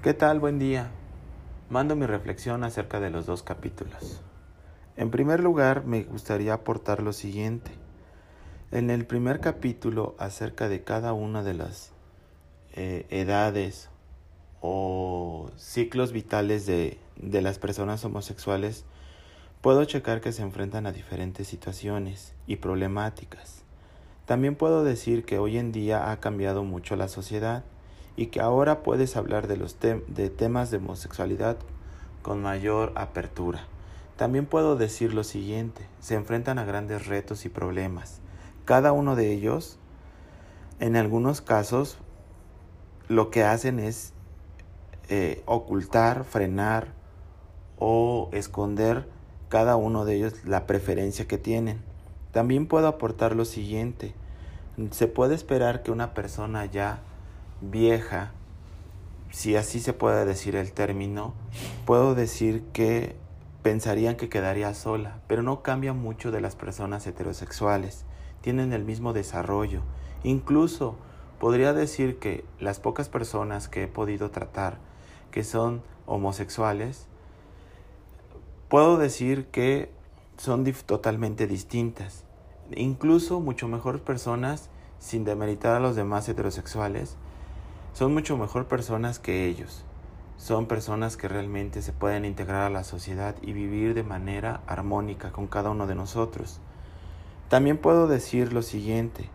¿Qué tal? Buen día. Mando mi reflexión acerca de los dos capítulos. En primer lugar, me gustaría aportar lo siguiente. En el primer capítulo, acerca de cada una de las eh, edades o ciclos vitales de, de las personas homosexuales, puedo checar que se enfrentan a diferentes situaciones y problemáticas. También puedo decir que hoy en día ha cambiado mucho la sociedad y que ahora puedes hablar de los de temas de homosexualidad con mayor apertura. También puedo decir lo siguiente, se enfrentan a grandes retos y problemas. Cada uno de ellos, en algunos casos, lo que hacen es eh, ocultar, frenar o esconder cada uno de ellos la preferencia que tienen. También puedo aportar lo siguiente, se puede esperar que una persona ya vieja, si así se puede decir el término, puedo decir que pensarían que quedaría sola, pero no cambia mucho de las personas heterosexuales, tienen el mismo desarrollo. Incluso podría decir que las pocas personas que he podido tratar que son homosexuales, puedo decir que son totalmente distintas. Incluso mucho mejor personas, sin demeritar a los demás heterosexuales, son mucho mejor personas que ellos. Son personas que realmente se pueden integrar a la sociedad y vivir de manera armónica con cada uno de nosotros. También puedo decir lo siguiente.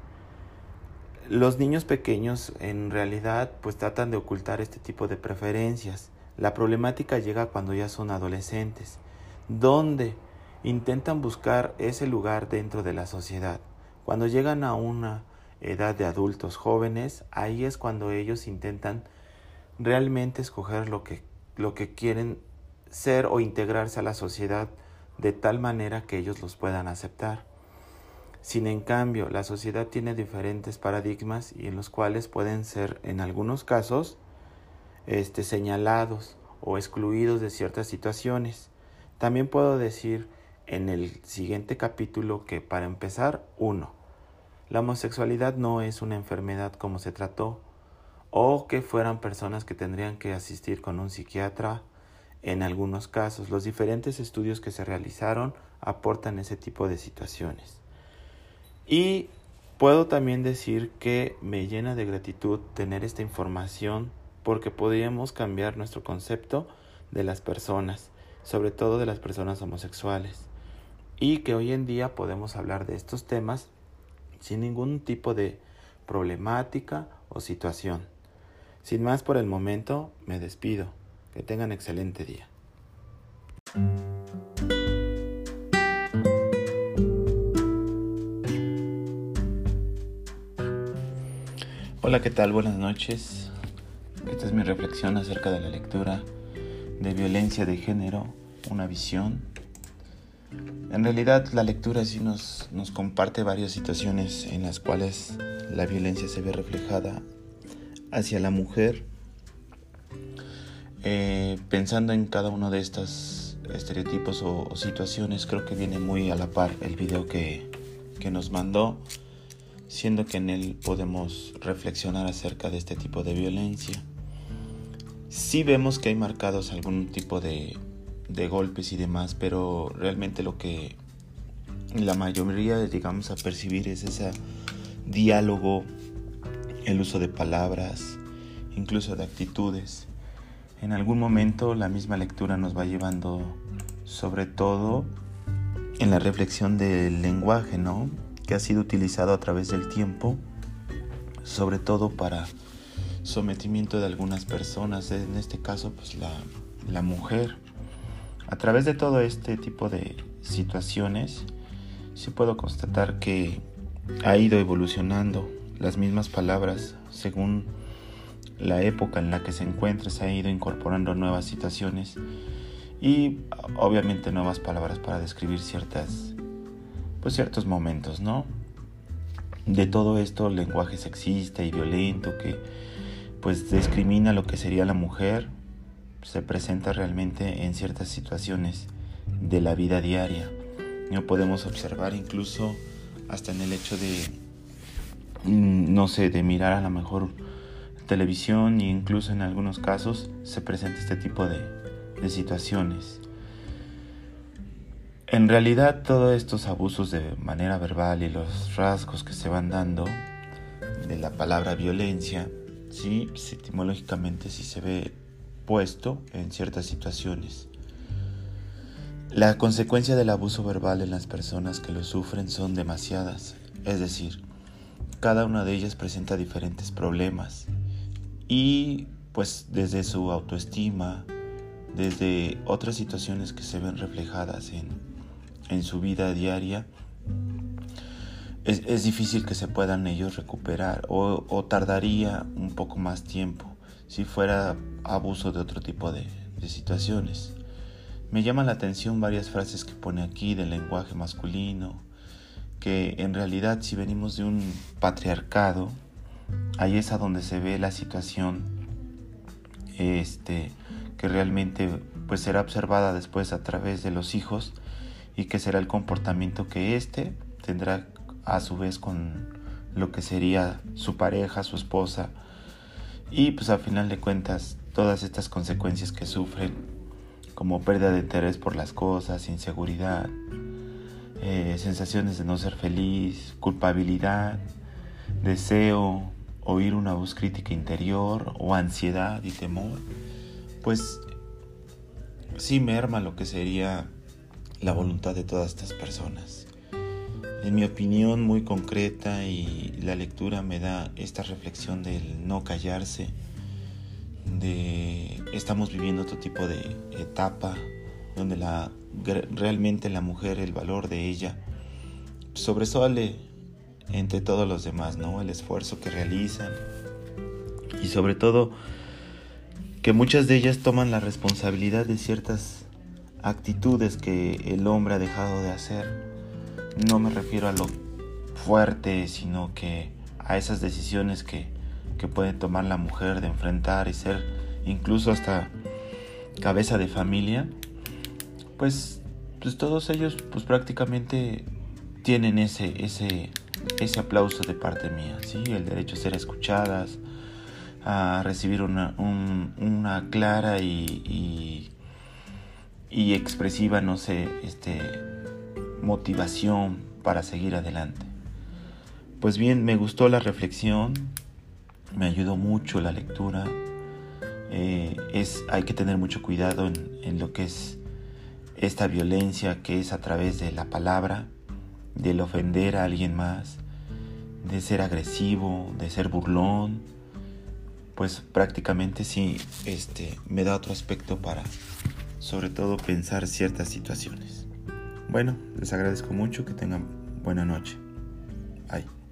Los niños pequeños en realidad pues tratan de ocultar este tipo de preferencias. La problemática llega cuando ya son adolescentes, donde intentan buscar ese lugar dentro de la sociedad. Cuando llegan a una edad de adultos jóvenes, ahí es cuando ellos intentan realmente escoger lo que, lo que quieren ser o integrarse a la sociedad de tal manera que ellos los puedan aceptar. Sin en cambio, la sociedad tiene diferentes paradigmas y en los cuales pueden ser en algunos casos este, señalados o excluidos de ciertas situaciones. También puedo decir en el siguiente capítulo que para empezar, uno, la homosexualidad no es una enfermedad como se trató, o que fueran personas que tendrían que asistir con un psiquiatra. En algunos casos, los diferentes estudios que se realizaron aportan ese tipo de situaciones. Y puedo también decir que me llena de gratitud tener esta información porque podríamos cambiar nuestro concepto de las personas, sobre todo de las personas homosexuales, y que hoy en día podemos hablar de estos temas sin ningún tipo de problemática o situación. Sin más por el momento, me despido. Que tengan excelente día. Hola, ¿qué tal? Buenas noches. Esta es mi reflexión acerca de la lectura de violencia de género, una visión en realidad la lectura sí nos, nos comparte varias situaciones en las cuales la violencia se ve reflejada hacia la mujer. Eh, pensando en cada uno de estos estereotipos o, situaciones, creo que viene muy a la par el video que, que nos mandó, siendo que en él podemos reflexionar acerca de este tipo de violencia. Sí vemos que hay marcados algún tipo de de golpes y demás, pero realmente lo que la mayoría llegamos a percibir es ese diálogo, el uso de palabras, incluso de actitudes. En algún momento la misma lectura nos va llevando sobre todo en la reflexión del lenguaje, ¿no? Que ha sido utilizado a través del tiempo, sobre todo para sometimiento de algunas personas, en este caso pues la, la mujer. A través de todo este tipo de situaciones, sí puedo constatar que ha ido evolucionando las mismas palabras según la época en la que se encuentra, se ha ido incorporando nuevas situaciones y obviamente nuevas palabras para describir ciertas pues ciertos momentos, ¿no? De todo esto, lenguaje sexista y violento que pues discrimina lo que sería la mujer se presenta realmente en ciertas situaciones de la vida diaria. No podemos observar incluso hasta en el hecho de, mm, no sé, de mirar a lo mejor televisión e incluso en algunos casos se presenta este tipo de, de situaciones. En realidad todos estos abusos de manera verbal y los rasgos que se van dando de la palabra violencia, sí, etimológicamente sí se ve puesto en ciertas situaciones. La consecuencia del abuso verbal en las personas que lo sufren son demasiadas, es decir, cada una de ellas presenta diferentes problemas y pues desde su autoestima, desde otras situaciones que se ven reflejadas en en su vida diaria, es, difícil que se puedan ellos recuperar o, tardaría un poco más tiempo si fuera abuso de otro tipo de, situaciones. Me llaman la atención varias frases que pone aquí del lenguaje masculino, que en realidad si venimos de un patriarcado, ahí es a donde se ve la situación este, que realmente pues será observada después a través de los hijos y que será el comportamiento que éste tendrá a su vez con lo que sería su pareja, su esposa y pues al final de cuentas todas estas consecuencias que sufren como pérdida de interés por las cosas, inseguridad, eh, sensaciones de no ser feliz, culpabilidad, deseo, oír una voz crítica interior o ansiedad y temor, pues sí merma lo que sería la voluntad de todas estas personas. En mi opinión muy concreta y la lectura me da esta reflexión del no callarse, de estamos viviendo otro tipo de etapa donde la, realmente la mujer, el valor de ella, sobresale entre todos los demás, ¿no? El esfuerzo que realizan y sobre todo que muchas de ellas toman la responsabilidad de ciertas actitudes que el hombre ha dejado de hacer. No me refiero a lo fuerte, sino que a esas decisiones que, que puede tomar la mujer de enfrentar y ser incluso hasta cabeza de familia, pues, pues todos ellos pues prácticamente tienen ese, ese, ese aplauso de parte mía, ¿sí? el derecho a ser escuchadas, a recibir una, una clara y y expresiva, no sé, este, motivación para seguir adelante. Pues bien, me gustó la reflexión, me ayudó mucho la lectura. Eh, es, hay que tener mucho cuidado en, lo que es esta violencia que es a través de la palabra, del ofender a alguien más, de ser agresivo, de ser burlón, pues prácticamente sí, este, me da otro aspecto para, sobre todo pensar ciertas situaciones. Bueno, les agradezco mucho, que tengan buena noche. Bye.